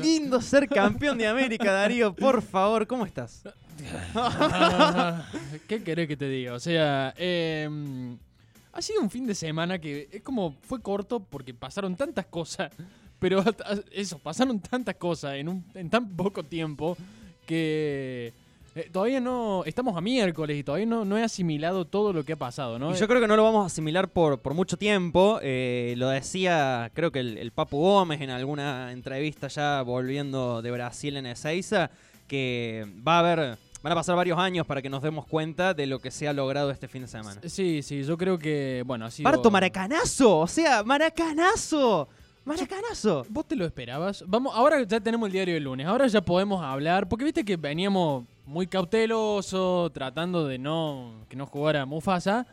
lindo ser campeón de América, Darío. Por favor, ¿cómo estás? ¿Qué querés que te diga? O sea, eh, ha sido un fin de semana que es como fue corto porque pasaron tantas cosas, pero eso, pasaron tantas cosas en tan poco tiempo que eh, todavía no, estamos a miércoles y todavía no, no he asimilado todo lo que ha pasado, ¿no? Y yo creo que no lo vamos a asimilar por, por mucho tiempo. Eh, lo decía, creo que el, el Papu Gómez en alguna entrevista ya volviendo de Brasil en Ezeiza, que va a haber Van a pasar varios años para que nos demos cuenta de lo que se ha logrado este fin de semana. Sí, sí, yo creo que, bueno, sido... Parto Maracanazo, o sea, Maracanazo. Maracanazo. ¿Vos te lo esperabas? Vamos, ahora ya tenemos el diario del lunes, ahora ya podemos hablar, porque viste que veníamos muy cautelosos, tratando de no que no jugara Mufasa.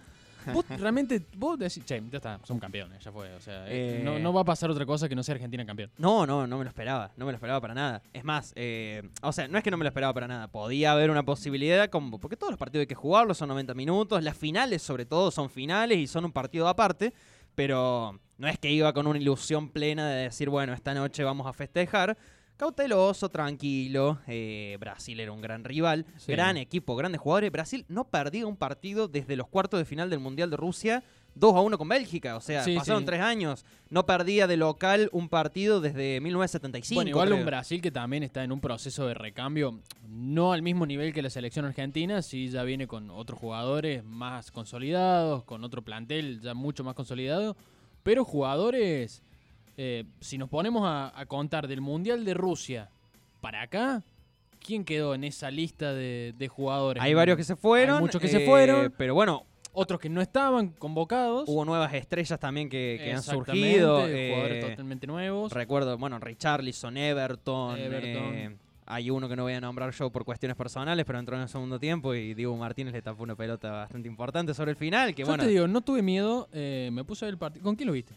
Vos realmente, vos decís, che, ya está, son campeones, ya fue. O sea, eh, no, Eh. no va a pasar otra cosa que no sea Argentina campeón. No, no, no me lo esperaba. No me lo esperaba para nada. Es más, eh, o sea, no es que no me lo esperaba para nada. Podía haber una posibilidad, como, porque todos los partidos hay que jugarlos, son 90 minutos. Las finales, sobre todo, son finales y son un partido aparte. Pero no es que iba con una ilusión plena de decir, bueno, esta noche vamos a festejar. Cauteloso, tranquilo. eh, Brasil era un gran rival, Sí. gran equipo, grandes jugadores. Brasil no perdía un partido desde los cuartos de final del Mundial de Rusia 2 a 1 con Bélgica. O sea, Sí, pasaron sí. tres años. No perdía de local un partido desde 1975. bueno, igual creo. un Brasil que también está en un proceso de recambio, no al mismo nivel que la selección argentina, sí ya viene con otros jugadores más consolidados, con otro plantel ya mucho más consolidado, pero jugadores, eh, si nos ponemos a, a contar del Mundial de Rusia para acá, ¿quién quedó en esa lista de, de jugadores? Hay varios que se fueron. Hay muchos que se eh, fueron. Pero bueno, Otros que no estaban convocados. hubo nuevas estrellas también que, que han surgido. Jugadores eh, totalmente nuevos. recuerdo, bueno, Richarlison, Everton. Everton. eh, hay uno que no voy a nombrar yo por cuestiones personales, pero entró en el segundo tiempo y Diego Martínez le tapó una pelota bastante importante sobre el final. Que Yo bueno, te digo, no tuve miedo, eh, me puse a ver el partido. ¿Con quién lo viste?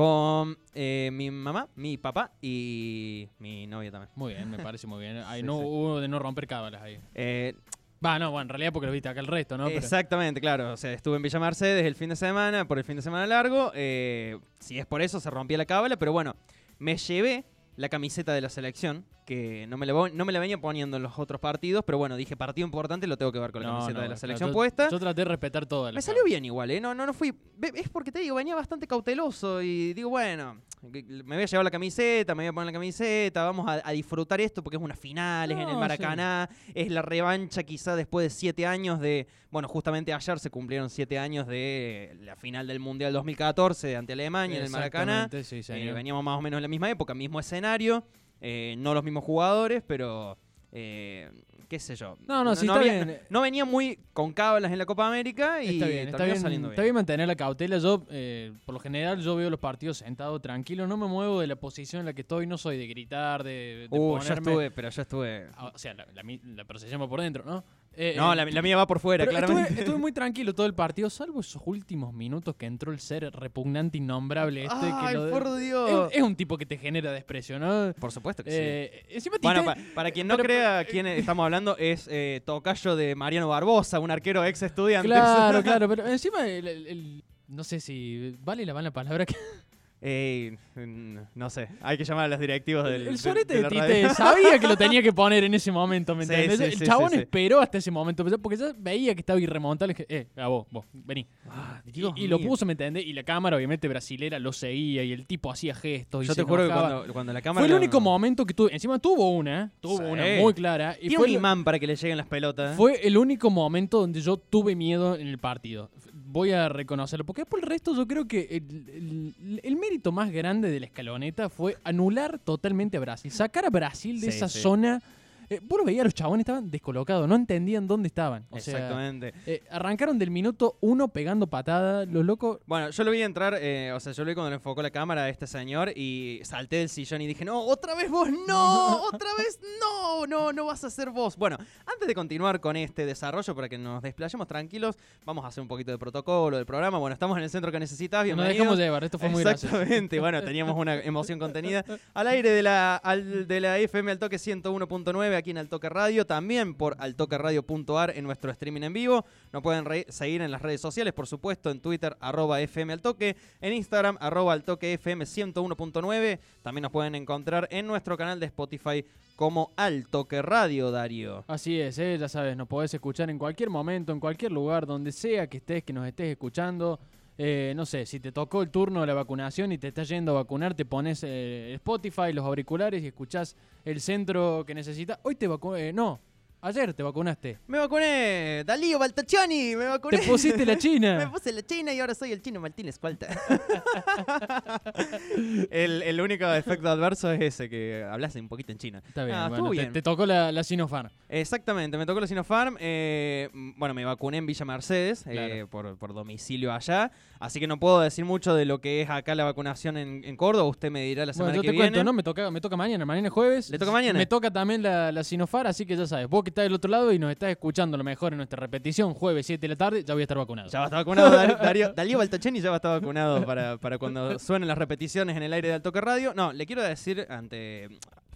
Con eh, mi mamá, mi papá y mi novia también. Muy bien, me parece muy bien. Ahí Sí, no sí. hubo de no romper cábalas ahí. Eh, Va, no, bueno, en realidad porque lo viste acá el resto, ¿no? Pero- Exactamente, claro. O sea, estuve en Villa Mercedes el fin de semana, por el fin de semana largo. eh, si es por eso, se rompía la cábala. Pero bueno, me llevé la camiseta de la selección, que no me, la, no me la venía poniendo en los otros partidos. Pero bueno, dije, partido importante, lo tengo que ver con la No, camiseta no, de la selección yo- puesta. Yo traté de respetar todo. me salió bien igual, ¿eh? No, no, no fui. Es porque te digo, venía bastante cauteloso y digo, bueno, me voy a llevar la camiseta, me voy a poner la camiseta, vamos a, a disfrutar esto porque es una final, es en el Maracaná, es la revancha quizá después de siete años de. Bueno, justamente ayer se cumplieron siete años de la final del Mundial 2014 ante Alemania en el Maracaná. Sí, Eh, veníamos más o menos en la misma época, mismo escenario, eh, no los mismos jugadores, pero. eh, qué sé yo. No, no, sí, está había- bien. no venía muy con cábalas en la Copa América y Está bien, está bien, saliendo está bien mantener la cautela. Yo, eh, por lo general, yo veo los partidos sentado tranquilo, no me muevo de la posición en la que estoy, no soy de gritar, de, de Uh, ponerme... estuve, pero yo estuve. Ah, O sea, la, la, la procesión va por dentro, ¿no? Eh, No, eh, la, la mía va por fuera, claramente. estuve, estuve muy tranquilo todo el partido, salvo esos últimos minutos que entró el ser repugnante, innombrable este. Ay, que lo- por Dios. es, es un tipo que te genera desprecio, ¿no? Por supuesto que sí. Eh, Bueno, para quien no pero- crea quién estamos hablando, es tocayo de Mariano Barbosa, un arquero ex estudiante. Claro, claro, pero encima el, el- el- no sé si vale la mala palabra que Ey, no sé, hay que llamar a los directivos del. el sorete de Tite radio. sabía que lo tenía que poner en ese momento, ¿me entiendes? sí, el sí, chabón esperó hasta ese momento, porque ya veía que estaba irremontable. que, Eh, a vos, vos, vení. Ah, Y, lo puso, ¿me entendés? Y la cámara, obviamente, brasilera lo seguía y el tipo hacía gestos. Y Yo te juro que cuando, cuando la cámara. Fue el único momento que tuvo. Encima tuvo una, tuvo una muy clara. Y Tiene fue, un imán para que le lleguen las pelotas. ¿eh? fue el único momento donde yo tuve miedo en el partido. Voy a reconocerlo. Porque por el resto, yo creo que el, el- el mérito más grande de la escaloneta fue anular totalmente a Brasil. Sacar a Brasil de Sí, esa sí. zona. Eh, vos lo veías, los chabones estaban descolocados, no entendían dónde estaban. O sea, Exactamente. eh, arrancaron del minuto uno pegando patadas. Los locos Bueno, yo lo vi entrar, eh, o sea, yo lo vi cuando le enfocó la cámara a este señor y salté del sillón y dije, no, otra vez vos, no, otra vez no, no, no vas a ser vos. Bueno, antes de continuar con este desarrollo, para que nos desplayemos tranquilos, vamos a hacer un poquito de protocolo del programa. Bueno, estamos en el centro que necesitas, nos bienvenido. dejamos llevar. Esto fue muy gracioso. Exactamente, bueno, teníamos una emoción contenida. Al aire de la, al- de la FM al toque 101.9, aquí en Altoque Radio, también por altoqueradio.ar en nuestro streaming en vivo. Nos pueden seguir en las redes sociales, por supuesto, en Twitter, arroba FM Altoque, en Instagram, arroba Altoque FM 101.9. También nos pueden encontrar en nuestro canal de Spotify como Altoque Radio, Darío. Así es, ¿eh? ya sabes, nos podés escuchar en cualquier momento, en cualquier lugar, donde sea que estés, que nos estés escuchando. Eh, no sé, si te tocó el turno de la vacunación y te estás yendo a vacunar, te pones eh, Spotify, los auriculares y escuchás el centro que necesitas. Hoy te vacunaste, no, ayer te vacunaste. Me vacuné, Dalío Baltacciani, me vacuné. Te pusiste la Me china. puse la china y ahora soy el chino Martínez Cualta. el, el único efecto adverso es ese, que hablas un poquito en china. Está bien, Ah, bueno, estuvo te, bien. te tocó la, la Sinopharm. Exactamente, me tocó la Sinopharm. eh, bueno, me vacuné en Villa Mercedes eh, por, por domicilio allá. Así que no puedo decir mucho de lo que es acá la vacunación en, en Córdoba. Usted me dirá la semana Bueno, yo que te viene. cuento, ¿no? Me toca, me toca mañana, mañana es jueves. ¿Le toca mañana? Me toca también la, la Sinopharm, así que ya sabes, vos que estás del otro lado y nos estás escuchando a lo mejor en nuestra repetición, jueves 7 de la tarde, ya voy a estar vacunado. Ya va a estar vacunado Dar- Darío, Dalío Baltaceni ya va a estar vacunado para, para cuando suenen las repeticiones en el aire de Altoque Radio. No, le quiero decir, ante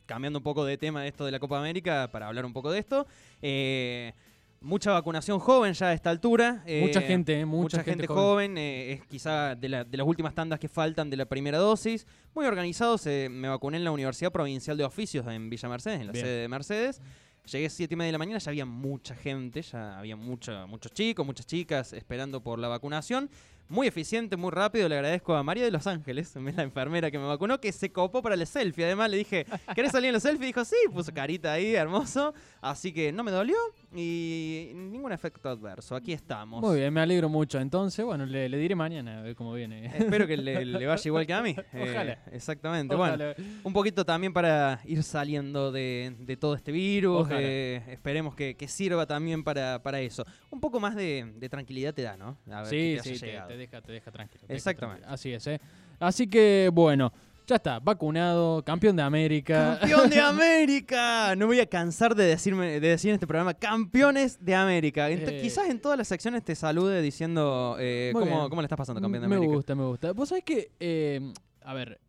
cambiando un poco de tema de esto de la Copa América, para hablar un poco de esto. eh, mucha vacunación joven ya a esta altura. eh, mucha gente, ¿eh? Mucha, gente, joven, eh, es quizá de, la- de las últimas tandas que faltan de la primera dosis. Muy organizados, me vacuné en la Universidad Provincial de Oficios en Villa Mercedes, en la Bien. sede de Mercedes. Llegué a 7 y media de la mañana, ya había mucha gente, ya había muchos chicos, muchas chicas esperando por la vacunación. Muy eficiente, muy rápido. Le agradezco a María de Los Ángeles, la enfermera que me vacunó, que se copó para el selfie. Además le dije, ¿querés salir en el selfie? Dijo, sí, puso carita ahí, hermoso. Así que no me dolió y ningún efecto adverso. Aquí estamos. Muy bien, me alegro mucho. Entonces, bueno, le, le diré mañana a ver cómo viene. Espero que le, le vaya igual que a mí. Eh, Ojalá. exactamente. Bueno, un poquito también para ir saliendo de, de todo este virus. Eh, esperemos que, que sirva también para, para eso. Un poco más de, de tranquilidad te da, ¿no? A ver Sí, te sí, te, deja, te deja tranquilo. deja Exactamente. tranquilo. Así es, ¿eh? Así que, bueno, ya está, vacunado, campeón de América. ¡Campeón de América! No voy a cansar de, decirme, de decir en este programa, campeones de América. Eh. Quizás en todas las secciones te salude diciendo eh, cómo, cómo le estás pasando, campeón de me América. gusta, me gusta. Vos sabés que, eh, a ver,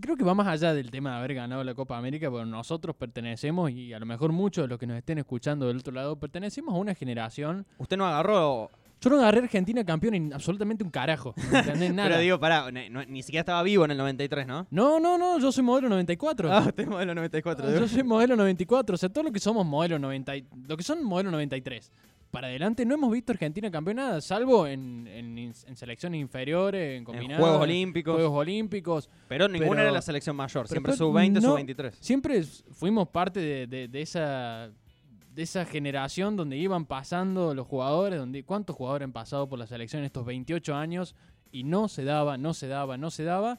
creo que va más allá del tema de haber ganado la Copa América, porque nosotros pertenecemos, y a lo mejor muchos de los que nos estén escuchando del otro lado, pertenecemos a una generación. Usted no agarró Yo no agarré a Argentina campeón en absolutamente un carajo. ¿me ¿Entendés? Nada. Pero digo, pará, no- ni siquiera estaba vivo en el 93, ¿no? No, no, no, yo soy modelo 94. Ah, usted es modelo 94. de Yo soy modelo 94, o sea, todo lo que somos modelo 90, y- lo que son modelo 93. Para adelante no hemos visto Argentina campeonada, salvo en, en, en selecciones inferiores, en combinadas. Juegos Olímpicos. Juegos Olímpicos. Pero ninguna Pero- era la selección mayor, siempre creo- sub-20, no- sub-23. Siempre fuimos parte de, de- de esa de esa generación donde iban pasando los jugadores, donde cuántos jugadores han pasado por la selección en estos 28 años y no se daba, no se daba, no se daba.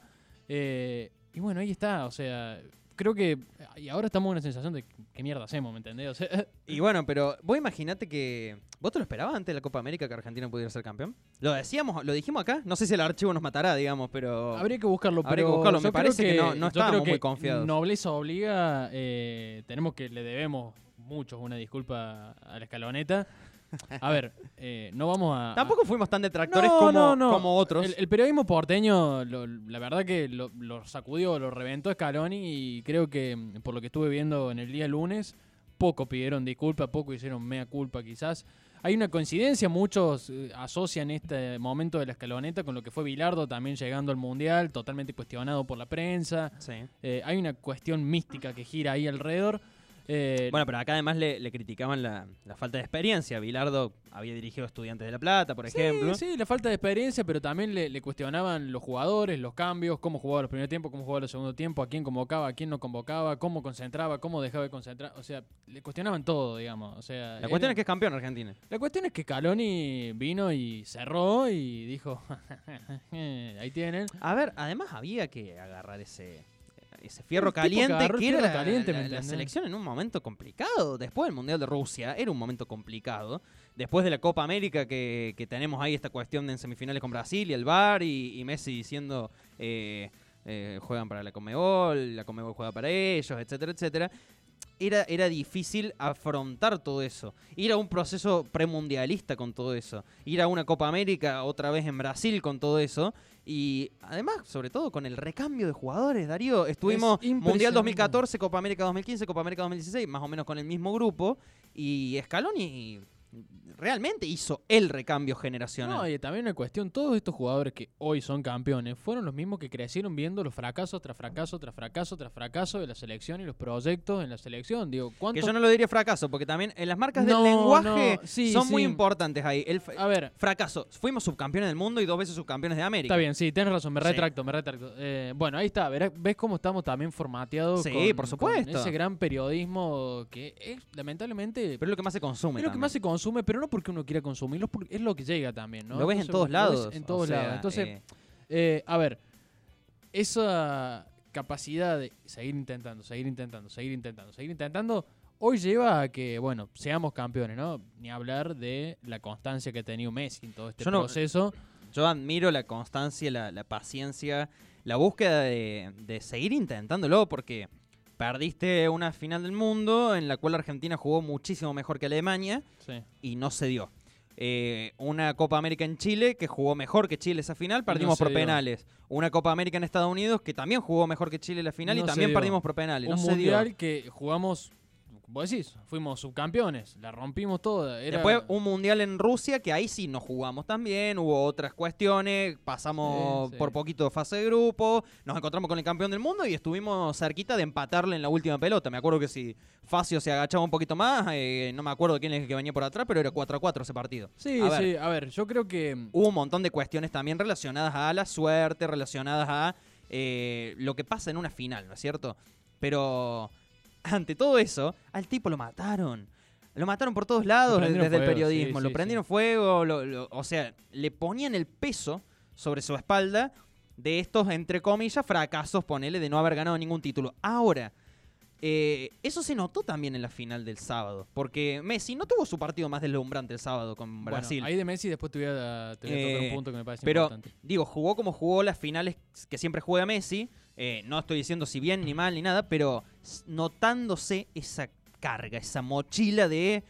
Eh, y bueno, ahí está, o sea, creo que y ahora estamos en una sensación de qué mierda hacemos, ¿me entendés? O sea, Y bueno, pero vos imaginate que. ¿Vos te lo esperabas antes de la Copa América que Argentina pudiera ser campeón? Lo decíamos, lo dijimos acá. No sé si el archivo nos matará, digamos, pero. Habría que buscarlo, Habría que buscarlo. Me parece que no- no estábamos que muy confiados. Nobleza obliga, eh, tenemos que le debemos muchos una disculpa a la escaloneta. A ver, eh, no vamos a. Tampoco fuimos tan detractores No, como, no, no. como otros. El, el periodismo porteño, lo- la verdad que lo, lo sacudió, lo reventó Scaloni y creo que mm, por lo que estuve viendo en el día lunes, poco pidieron disculpa, poco hicieron mea culpa quizás. Hay una coincidencia, muchos eh, asocian este momento de la escaloneta con lo que fue Bilardo también llegando al Mundial, totalmente cuestionado por la prensa. Sí. Eh, hay una cuestión mística que gira ahí alrededor. Eh, Bueno, pero acá además le, le criticaban la, la falta de experiencia. Bilardo había dirigido Estudiantes de La Plata, por ejemplo. Sí, la falta de experiencia, pero también le, le cuestionaban los jugadores, los cambios, cómo jugaba los primeros tiempos, cómo jugaba los segundo tiempo, a quién convocaba, a quién no convocaba, cómo concentraba, cómo dejaba de concentrar. O sea, le cuestionaban todo, digamos. O sea, La cuestión es que es campeón Argentina. la cuestión es que Caloni vino y cerró y dijo, ahí tienen. A ver, además había que agarrar ese, ese fierro caliente que era la, caliente, la- ¿me la entendés? selección en un momento complicado. Después del Mundial de Rusia era un momento complicado. Después de la Copa América que, que tenemos ahí esta cuestión de en semifinales con Brasil y el VAR y, y Messi diciendo eh, eh, juegan para la Comebol, la Comebol juega para ellos, etcétera, etcétera. era, era difícil afrontar todo eso. Ir a un proceso premundialista con todo eso. Ir a una Copa América otra vez en Brasil con todo eso. Y además, sobre todo, con el recambio de jugadores, Darío. Estuvimos Mundial impresionante. 2014, Copa América 2015, Copa América 2016, más o menos con el mismo grupo. Y Scaloni realmente hizo el recambio generacional. No, y también una cuestión, todos estos jugadores que hoy son campeones fueron los mismos que crecieron viendo los fracasos tras fracaso tras fracaso tras fracaso de la selección y los proyectos en la selección. Digo, que ¿cuántos yo no lo diría fracaso, porque también en las marcas No, del lenguaje no, sí, son muy importantes ahí. El A ver, fracaso, fuimos subcampeones del mundo y dos veces subcampeones de América. Está bien, sí, tienes razón, me Sí. retracto, me retracto. Eh, bueno, ahí está, ves cómo estamos también formateados Sí, con, por con supuesto. ese gran periodismo que es, lamentablemente, Pero es lo que más se consume. es lo que también. más se consume, pero no porque uno quiera consumirlo, es porque es lo que llega también, ¿no? Lo ves en todos lados. En o todos sea, lados. Entonces, eh, eh, a ver, esa capacidad de seguir intentando, seguir intentando, seguir intentando, seguir intentando, hoy lleva a que, bueno, seamos campeones, ¿no? Ni hablar de la constancia que ha tenido Messi en todo este Yo no- proceso. yo admiro la constancia, la, la paciencia, la búsqueda de, de seguir intentándolo, porque perdiste una final del mundo en la cual Argentina jugó muchísimo mejor que Alemania Sí. y no se dio. Eh, una Copa América en Chile que jugó mejor que Chile esa final, perdimos por dio. penales. Una Copa América en Estados Unidos que también jugó mejor que Chile la final No y también dio. perdimos por penales. un no se dio. que jugamos, vos decís, fuimos subcampeones, la rompimos toda. Era, Después un mundial en Rusia que ahí sí nos jugamos también, hubo otras cuestiones, pasamos Sí, sí. por poquito fase de grupo, nos encontramos con el campeón del mundo y estuvimos cerquita de empatarle en la última pelota. Me acuerdo que si Facio se agachaba un poquito más, eh, no me acuerdo quién es el que venía por atrás, pero era 4 a 4 ese partido. Sí, A ver, sí, a ver, yo creo que... Hubo un montón de cuestiones también relacionadas a la suerte, relacionadas a eh, lo que pasa en una final, ¿no es cierto? Pero ante todo eso, al tipo lo mataron. Lo mataron por todos lados desde el periodismo. sí, lo sí, prendieron fuego, lo- lo- o sea, le ponían el peso sobre su espalda de estos, entre comillas, fracasos, ponele, de no haber ganado ningún título. Ahora, eh, eso se notó también en la final del sábado, porque Messi no tuvo su partido más deslumbrante el sábado con bueno, Brasil. ahí de Messi después te voy a, te voy a tocar Eh, un punto que me parece pero importante. digo, jugó como jugó las finales que siempre juega Messi. Eh, no estoy diciendo si bien ni mal ni nada, pero notándose esa carga, esa mochila de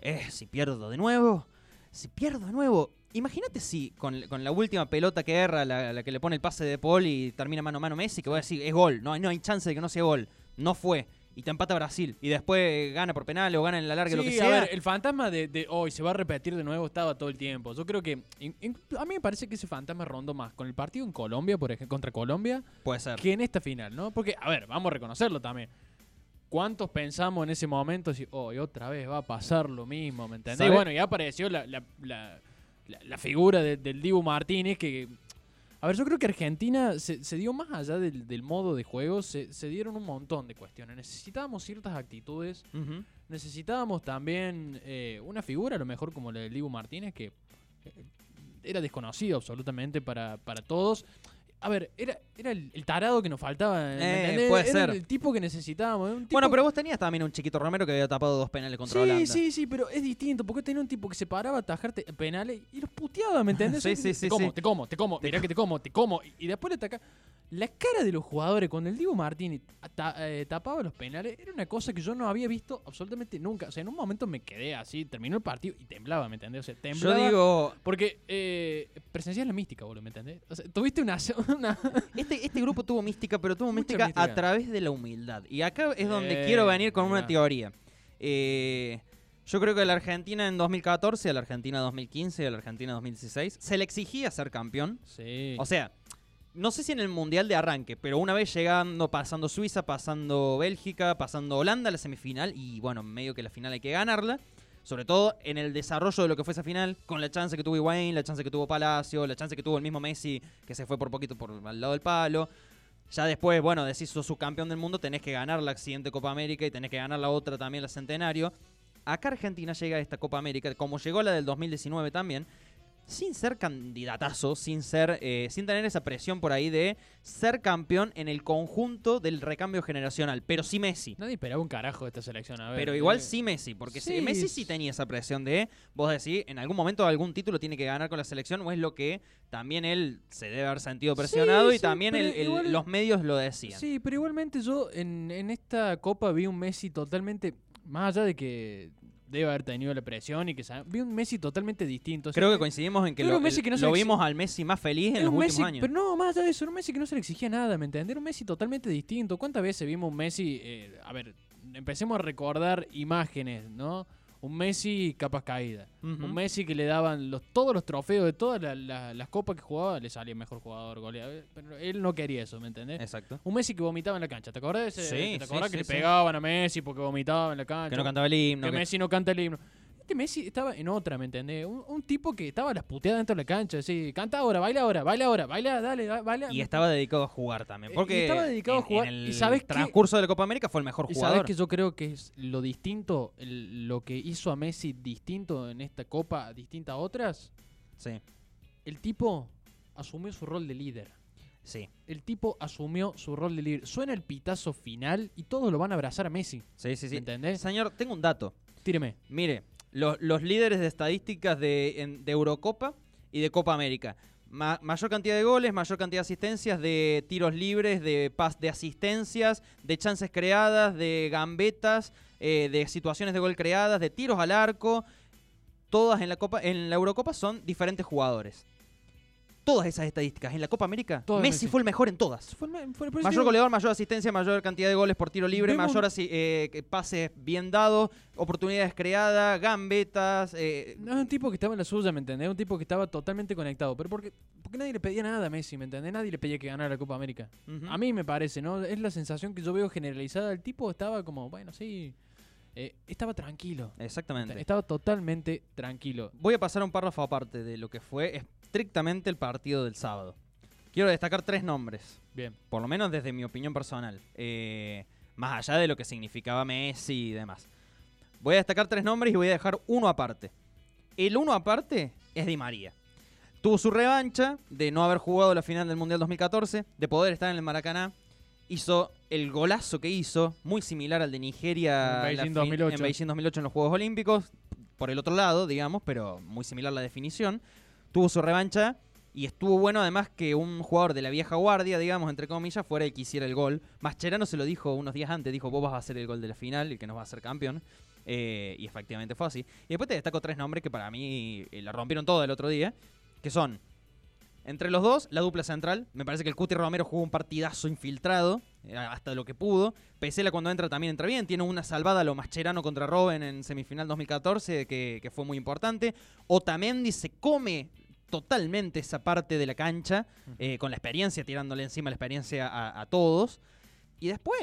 eh, si pierdo de nuevo, si pierdo de nuevo. Imagínate si con, con la última pelota que erra, la, que le pone el pase de Paul y termina mano a mano Messi, que voy a decir, es gol, no, no hay chance de que no sea gol. No fue. Y te empata Brasil. Y después gana por penal o gana en la larga, lo que sea. a ver, el fantasma de, de hoy se va a repetir de nuevo estaba todo el tiempo. Yo creo que in- in- a mí me parece que ese fantasma rondó más con el partido en Colombia, por ejemplo, contra Colombia, Puede ser. que en esta final, ¿no? Porque, a ver, vamos a reconocerlo también. ¿Cuántos pensamos en ese momento? Si, hoy otra vez va a pasar lo mismo, ¿me entendés? Y bueno, ya apareció la, la- la- la- la figura de- del Dibu Martínez que... A ver, yo creo que Argentina se, se dio más allá del, del modo de juego, se, se dieron un montón de cuestiones. Necesitábamos ciertas actitudes, necesitábamos también eh, una figura, a lo mejor como la del Dibu Martínez, que eh, era desconocido absolutamente para, para todos. A ver, era, era el, el tarado que nos faltaba. ¿me Eh, puede era ser. el tipo que necesitábamos. un tipo Bueno, pero vos tenías también un chiquito Romero que había tapado dos penales contra Holanda. Sí, sí, sí, pero es distinto, porque tenía un tipo que se paraba a atajarte penales y los puteaba, ¿me entendés? Sí, sí, te sí, como, sí. te como, te como, mirá que te como, te como. Y, y después le ataca. La cara de los jugadores cuando el Diego Martínez eh, tapaba los penales era una cosa que yo no había visto absolutamente nunca. O sea, en un momento me quedé así, terminó el partido y temblaba, ¿me entendés? O sea, Yo temblaba. digo, Porque eh, presenciás la mística, boludo, ¿me entendés? O sea, tuviste una... una Este, este grupo tuvo mística, pero tuvo mística, mística. a través de la humildad. Y acá es donde Eh, quiero venir con una teoría. Eh, yo creo que a la Argentina en 2014, a la Argentina 2015, a la Argentina 2016, se le exigía ser campeón. sí. O sea, no sé si en el Mundial de arranque, pero una vez llegando, pasando Suiza, pasando Bélgica, pasando Holanda la semifinal, y bueno, medio que la final hay que ganarla. Sobre todo en el desarrollo de lo que fue esa final, con la chance que tuvo Higuaín, la chance que tuvo Palacio, la chance que tuvo el mismo Messi, que se fue por poquito por al lado del palo. Ya después, bueno, decís sos subcampeón del mundo, tenés que ganar la siguiente Copa América y tenés que ganar la otra también, la Centenario. Acá Argentina llega a esta Copa América, como llegó la del 2019 también, sin ser candidatazo, sin ser, eh, sin tener esa presión por ahí de ser campeón en el conjunto del recambio generacional, pero sí Messi. Nadie esperaba un carajo de esta selección. A ver, Pero igual eh, sí Messi, porque sí, Messi sí tenía esa presión de, vos decís, en algún momento algún título tiene que ganar con la selección, o es lo que también él se debe haber sentido presionado y sí, también pero el- el- igual- los medios lo decían. Sí, pero igualmente yo en, en esta copa vi un Messi totalmente, más allá de que debe haber tenido la presión y que vi un Messi totalmente distinto. o sea, Creo que coincidimos en que lo, que Messi el- que no se lo vimos al Messi más feliz en los últimos años. pero no, más allá de eso, era un Messi que no se le exigía nada, ¿me entiendes? Era un Messi totalmente distinto. ¿Cuántas veces vimos un Messi? eh, a ver, empecemos a recordar imágenes, ¿no? Un Messi capas caídas. Ujú. Un Messi que le daban los, todos los trofeos de todas la- la- las copas que jugaba, le salía mejor jugador, goleador. Pero él no quería eso, ¿me entendés? Exacto. Un Messi que vomitaba en la cancha. ¿Te acordás de ese? Sí, ¿Te acordás sí, que le pegaban a Messi porque vomitaba en la cancha? Que no cantaba el himno. que que- Messi no canta el himno. Este Messi estaba en otra, ¿me entendés? Un, un tipo que estaba a las puteadas dentro de la cancha. Así, canta ahora, baila ahora, baila ahora, baila, dale, da- baila. Y estaba dedicado a jugar también. Eh, y Porque estaba dedicado a jugar, En y el transcurso de la Copa América fue el mejor Y jugador. sabes que yo creo que es lo distinto, el- lo que hizo a Messi distinto en esta copa, distinta a otras. Sí, El tipo asumió su rol de líder. sí, El tipo asumió su rol de líder. Suena el pitazo final y todos lo van a abrazar a Messi. sí, sí. ¿Me sí. entendés? Señor, tengo un dato. Tíreme. Mire, los, líderes de estadísticas de, Eurocopa y de Copa América. Ma- mayor cantidad de goles, mayor cantidad de asistencias, de tiros libres, de pas de asistencias, de chances creadas, de gambetas, eh, de situaciones de gol creadas, de tiros al arco. Todas en la Copa, en la Eurocopa son diferentes jugadores. Todas esas estadísticas en la Copa América, Messi, Messi. fue el mejor en todas. Fue el fue- Mayor digo- goleador, mayor asistencia, mayor cantidad de goles por tiro libre, Vemos- mayor eh, pases bien dados, oportunidades creadas, gambetas. eh, No es un tipo que estaba en la suya, ¿me entendés? Un tipo que estaba totalmente conectado. Pero porque, porque nadie le pedía nada a Messi, ¿me entendés? Nadie le pedía que ganara la Copa América. A mí me parece, ¿no? Es la sensación que yo veo generalizada. El tipo estaba como, bueno, sí. eh, estaba tranquilo. Exactamente. Estaba totalmente tranquilo. Voy a pasar a un párrafo aparte de lo que fue estrictamente el partido del sábado. Quiero destacar tres nombres, Bien. por lo menos desde mi opinión personal, eh, más allá de lo que significaba Messi y demás. Voy a destacar tres nombres y voy a dejar uno aparte. El uno aparte es Di María. Tuvo su revancha de no haber jugado la final del Mundial 2014, de poder estar en el Maracaná. Hizo el golazo que hizo, muy similar al de Nigeria En Beijing la fin- 2008. en Beijing 2008 en los Juegos Olímpicos, por el otro lado, digamos, pero muy similar la definición. Tuvo su revancha y estuvo bueno además que un jugador de la vieja guardia, digamos, entre comillas, fuera el que hiciera el gol. Mascherano se lo dijo unos días antes, dijo, vos vas a hacer el gol de la final, el que nos va a hacer campeón. Eh, y efectivamente fue así. Y después te destaco tres nombres que para mí eh, la rompieron todo el otro día, que son, entre los dos, la dupla central. Me parece que el Cuti Romero jugó un partidazo infiltrado, eh, hasta lo que pudo. Pesela cuando entra también entra bien. Tiene una salvada a lo Mascherano contra Robben en semifinal 2014, que, que fue muy importante. Otamendi se come totalmente esa parte de la cancha, eh, con la experiencia, tirándole encima la experiencia a, a todos. Y después,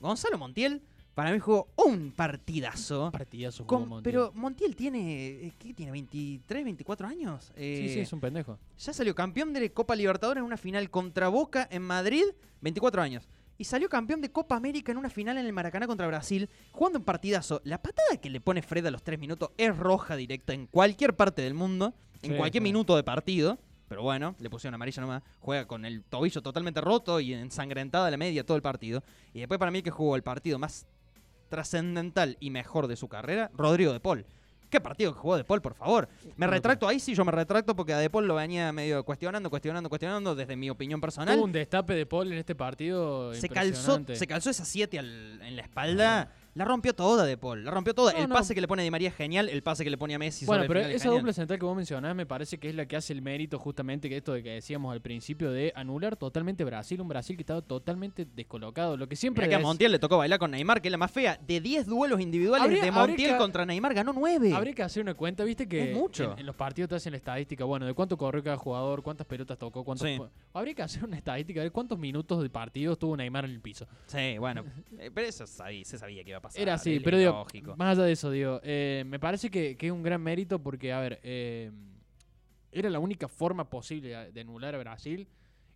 Gonzalo Montiel, para mí jugó un partidazo. Partidazo jugó Con- Montiel. pero Montiel tiene, eh, ¿qué tiene? ¿23, 24 años? Sí, sí, Eh, es un pendejo. ya salió campeón de Copa Libertadores en una final contra Boca en Madrid, 24 años. Y salió campeón de Copa América en una final en el Maracaná contra Brasil, jugando un partidazo. La patada que le pone Fred a los 3 minutos es roja directa en cualquier parte del mundo, en Sí, cualquier minuto de partido. Pero bueno, le pusieron amarilla nomás. Juega con el tobillo totalmente roto y ensangrentada a la media todo el partido. Y después para mí que jugó el partido más trascendental y mejor de su carrera, Rodrigo de Paul. ¿Qué partido que jugó De Paul, por favor? Me retracto ahí, sí, yo me retracto porque a De Paul lo venía medio cuestionando, cuestionando, cuestionando desde mi opinión personal. Hubo un destape de Paul en este partido. Se calzó, se calzó esa 7 en la espalda. La rompió toda De Paul, la rompió toda. No, el no. pase que le pone a Di María es genial, el pase que le pone a Messi Bueno, sobre el pero final esa dupla central que vos mencionás me parece que es la que hace el mérito justamente que esto de que decíamos al principio de anular totalmente Brasil, un Brasil que estaba totalmente descolocado, lo que siempre Mirá que a Montiel le tocó bailar con Neymar, que es la más fea. De 10 duelos individuales Habría- de Montiel que- contra Neymar ganó 9. Habría que hacer una cuenta, viste que Es mucho. En, en los partidos te hacen la estadística, bueno, de cuánto corrió cada jugador, cuántas pelotas tocó, cuántos Sí. Habría que hacer una estadística de cuántos minutos de partido estuvo Neymar en el piso. Sí, bueno. eh, pero eso se sabía que iba a pasar. Era así, pero digo, lógico. más allá de eso, digo, eh, me parece que, que es un gran mérito porque, a ver, eh, era la única forma posible de anular a Brasil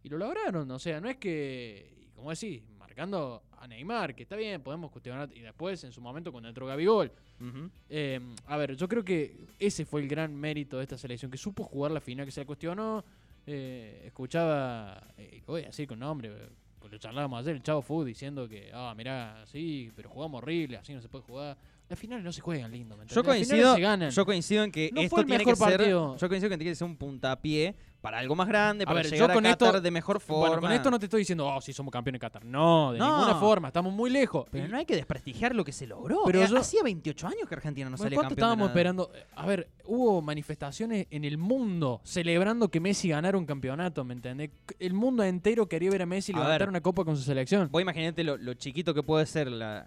y lo lograron. O sea, no es que, como decís, marcando a Neymar, que está bien, podemos cuestionar. Y después, en su momento, cuando entró Gabigol. Ujú. Eh, a ver, yo creo que ese fue el gran mérito de esta selección, que supo jugar la final, que se le cuestionó. eh, escuchaba, eh, voy a decir con nombre, lo charlábamos ayer, el Chavo Fu diciendo que, ah, mirá, sí, pero jugamos horrible, así no se puede jugar. Las finales no se juegan lindo, ¿me Yo coincido, se ganan. yo coincido en que No esto fue el tiene mejor que ser. partido. Yo coincido que tiene que ser un puntapié para algo más grande, A para ver, yo llegar a con Qatar esto- de mejor forma. Bueno, con esto no te estoy diciendo, oh, sí, somos campeones de Qatar. No, de No. ninguna forma, estamos muy lejos. Pero no hay que desprestigiar lo que se logró. Pero Eh, yo- Hacía 28 años que Argentina no Bueno, salía ¿Cuánto campeón. estábamos esperando? A ver, hubo manifestaciones en el mundo celebrando que Messi ganara un campeonato, ¿me entendés? El mundo entero quería ver a Messi A levantar ver. una copa con su selección. Vos imaginate lo, lo chiquito que puede ser la,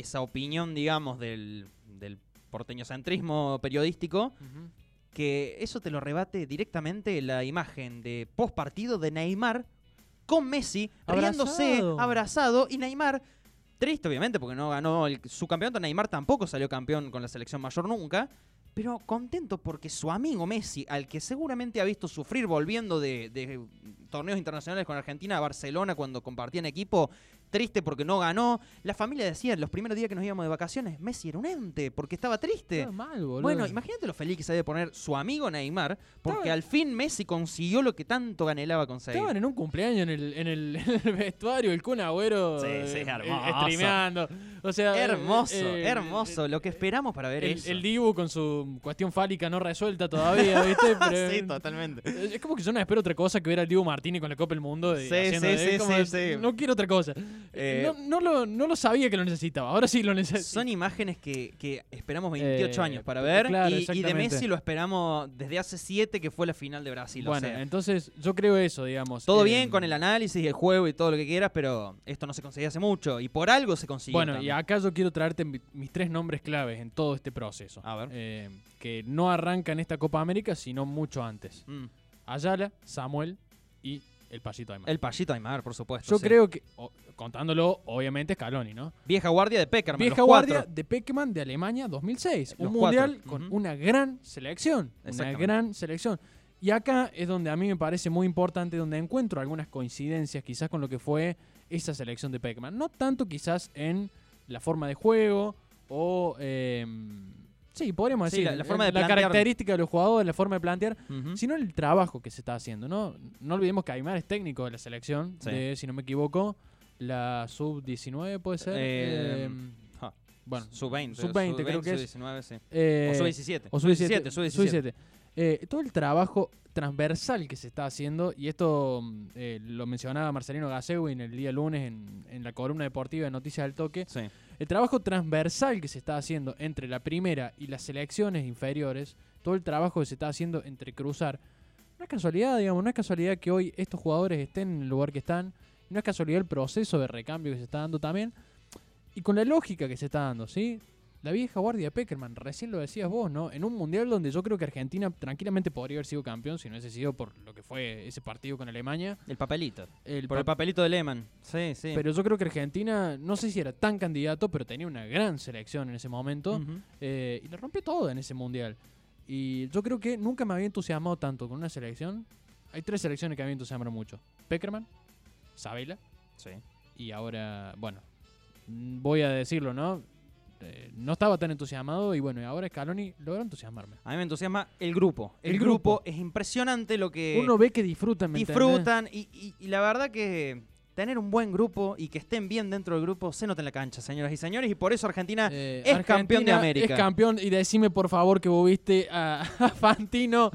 esa opinión, digamos, del, del porteñocentrismo periodístico, que eso te lo rebate directamente la imagen de post partido de Neymar con Messi riéndose, Abrazado. abrazado, y Neymar, triste obviamente porque no ganó el- su campeonato, Neymar tampoco salió campeón con la selección mayor nunca, pero contento porque su amigo Messi, al que seguramente ha visto sufrir volviendo de, de torneos internacionales con Argentina a Barcelona cuando compartían equipo, triste porque no ganó, la familia decía los primeros días que nos íbamos de vacaciones, Messi era un ente porque estaba triste. Estaba mal, boludo. Bueno, imagínate lo feliz que se debe poner su amigo Neymar, porque Estaba- al fin Messi consiguió lo que tanto anhelaba conseguir. Estaban en un cumpleaños en el, en el, en el vestuario, el Kun Agüero Sí, eh, sí, eh, hermoso. streameando. O sea, eh, hermoso, eh, hermoso, lo que esperamos para ver El, eso. el Dibu con su cuestión fálica no resuelta todavía, ¿viste? Pero- sí, totalmente. Eh, Es como que yo no espero otra cosa que ver al Dibu Martínez con la Copa del Mundo. y Sí, sí, sí, como- sí, sí. No quiero otra cosa. Eh, no, no lo, no lo sabía que lo necesitaba. Ahora sí lo necesito. Son imágenes que, que esperamos 28 Eh, años para p- ver claro, y- y, de. Messi lo esperamos desde hace 7 que fue la final de Brasil. o bueno, sea, entonces yo creo eso, digamos. todo Eh, bien con el análisis y el juego y todo lo que quieras, pero esto no se conseguía hace mucho y por algo se consiguió. Bueno, y acá yo quiero traerte mi- mis tres nombres claves en todo este proceso. A ver. Eh, que no arranca en esta Copa América, sino mucho antes. Mm. Ayala, Samuel y el Pasito Aymar. El payito Aymar, por supuesto. Yo sí. creo que, o- contándolo, obviamente, Scaloni, ¿no? Vieja guardia de Peckerman. Vieja los cuatro. guardia de Peckman de Alemania 2006. Los un cuatro. mundial con una gran selección. Una gran selección. Y acá es donde a mí me parece muy importante, donde encuentro algunas coincidencias quizás con lo que fue esa selección de Peckman. No tanto quizás en la forma de juego o... eh, sí, podríamos Sí, decir. la- la forma de la característica de los jugadores, la forma de plantear sino el trabajo que se está haciendo, ¿no? No olvidemos que Aymar es técnico de la selección, Sí. de, si no me equivoco, la sub-19 puede ser. Eh, Eh, ja. bueno, Sub-20. sub-20 creo que es. Sub-19, sí. eh, o sub-17. o sub-17. sub-17. sub-17. Eh, todo el trabajo transversal que se está haciendo, y esto eh, lo mencionaba Marcelino Gasegui en el día lunes en, en la columna deportiva de Noticias del Toque, Sí. El trabajo transversal que se está haciendo entre la primera y las selecciones inferiores, todo el trabajo que se está haciendo entre cruzar, no es casualidad, digamos, no es casualidad que hoy estos jugadores estén en el lugar que están, no es casualidad el proceso de recambio que se está dando también, y con la lógica que se está dando, ¿sí? La vieja guardia Peckerman, recién lo decías vos, ¿no? En un mundial donde yo creo que Argentina tranquilamente podría haber sido campeón si no hubiese sido por lo que fue ese partido con Alemania. El papelito. El Por el pa- papelito de Lehmann. Sí, sí. pero yo creo que Argentina, no sé si era tan candidato, pero tenía una gran selección en ese momento. Eh, y la rompió todo en ese mundial. Y yo creo que nunca me había entusiasmado tanto con una selección. Hay tres selecciones que me habían entusiasmado mucho. Peckerman, Sabela Sí. y ahora, bueno, mm, voy a decirlo, ¿no? Eh, no estaba tan entusiasmado y bueno, y ahora Scaloni logró entusiasmarme. A mí me entusiasma el grupo. El, El grupo. grupo. es impresionante lo que Uno ve que disfrutan, disfrutan y, y- y la verdad que tener un buen grupo y que estén bien dentro del grupo se nota en la cancha, señoras y señores, y por eso Argentina Eh, es campeón de América. Es campeón y decime por favor que vos viste a, a Fantino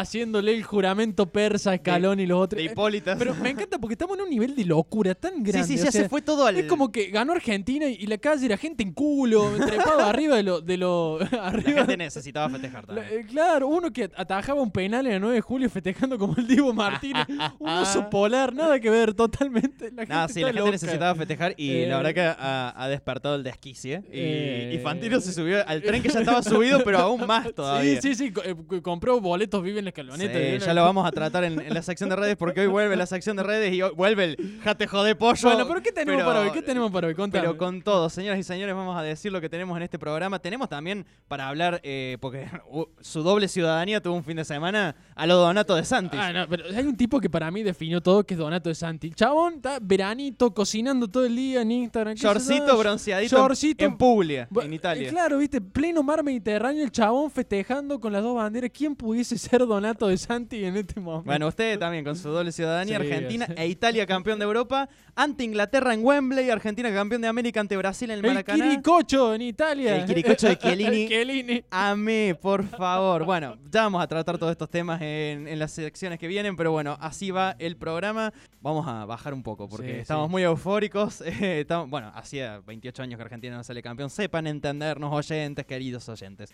haciéndole el juramento persa a Scaloni y los otros. de Eh, Hipólitas. Pero me encanta porque estamos en un nivel de locura tan sí, grande. sí, o ya sea, se fue todo al... Es como que ganó Argentina y, y la calle era gente en culo, trepado arriba de lo. De lo La arriba gente necesitaba festejar la- también. eh, claro, uno que atajaba un penal en el 9 de julio festejando como el Divo Martínez. un oso polar, nada que ver, totalmente. La gente sí, está la gente loca. necesitaba festejar y Eh, la verdad que ha, ha despertado el desquicie. Y, Eh, y Fantino se subió al tren que ya estaba subido, pero aún más todavía. Sí, sí, sí. eh, co- compró boletos Vive en la. Sí, ya lo vamos a tratar en, en la sección de redes porque hoy vuelve la sección de redes y hoy vuelve el jate jode pollo. Bueno, pero ¿qué tenemos pero- para hoy? ¿Qué tenemos para hoy? Contame. Pero con todo, señoras y señores, vamos a decir lo que tenemos en este programa. Tenemos también para hablar, eh, porque uh, su doble ciudadanía tuvo un fin de semana a lo Donato de Santis. Ah, no, pero hay un tipo que para mí definió todo, que es Donato de Santi. El chabón está veranito, cocinando todo el día en Instagram. Shortcito bronceadito Shortcito. en Puglia, en eh, Italia. Claro, viste, pleno mar Mediterráneo, el chabón festejando con las dos banderas. ¿Quién pudiese ser Donato de Santi en este momento? Bueno, usted también con su doble ciudadanía, Sí, Argentina e Italia campeón de Europa, ante Inglaterra en Wembley, Argentina campeón de América ante Brasil en el el Maracaná. Quiricocho en Italia. El Quiricocho de Chiellini. Chiellini. Amé, por favor. Bueno, ya vamos a tratar todos estos temas en, en las secciones que vienen, pero bueno, así va el programa. Vamos a bajar un poco porque Sí, estamos sí. muy eufóricos. eh, estamos- bueno, hacía 28 años que Argentina no sale campeón. Sepan entendernos, oyentes, queridos oyentes.